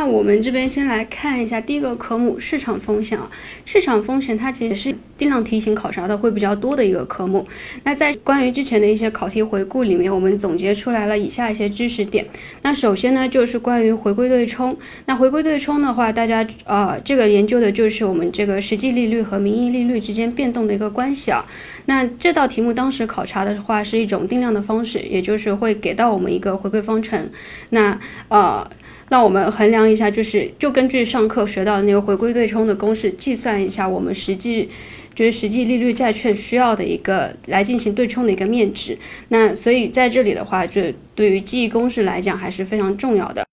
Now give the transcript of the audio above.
那我们这边先来看一下第一个科目市场风险啊，市场风险它其实是定量题型考察的会比较多的一个科目。那在关于之前的一些考题回顾里面，我们总结出来了以下一些知识点。那首先呢，就是关于回归对冲。那回归对冲的话，大家呃，这个研究的就是我们这个实际利率和名义利率之间变动的一个关系啊。那这道题目当时考察的话是一种定量的方式，也就是会给到我们一个回归方程。那呃。那我们衡量一下，就是就根据上课学到的那个回归对冲的公式，计算一下我们实际就是实际利率债券需要的一个来进行对冲的一个面值。那所以在这里的话，就对于记忆公式来讲还是非常重要的。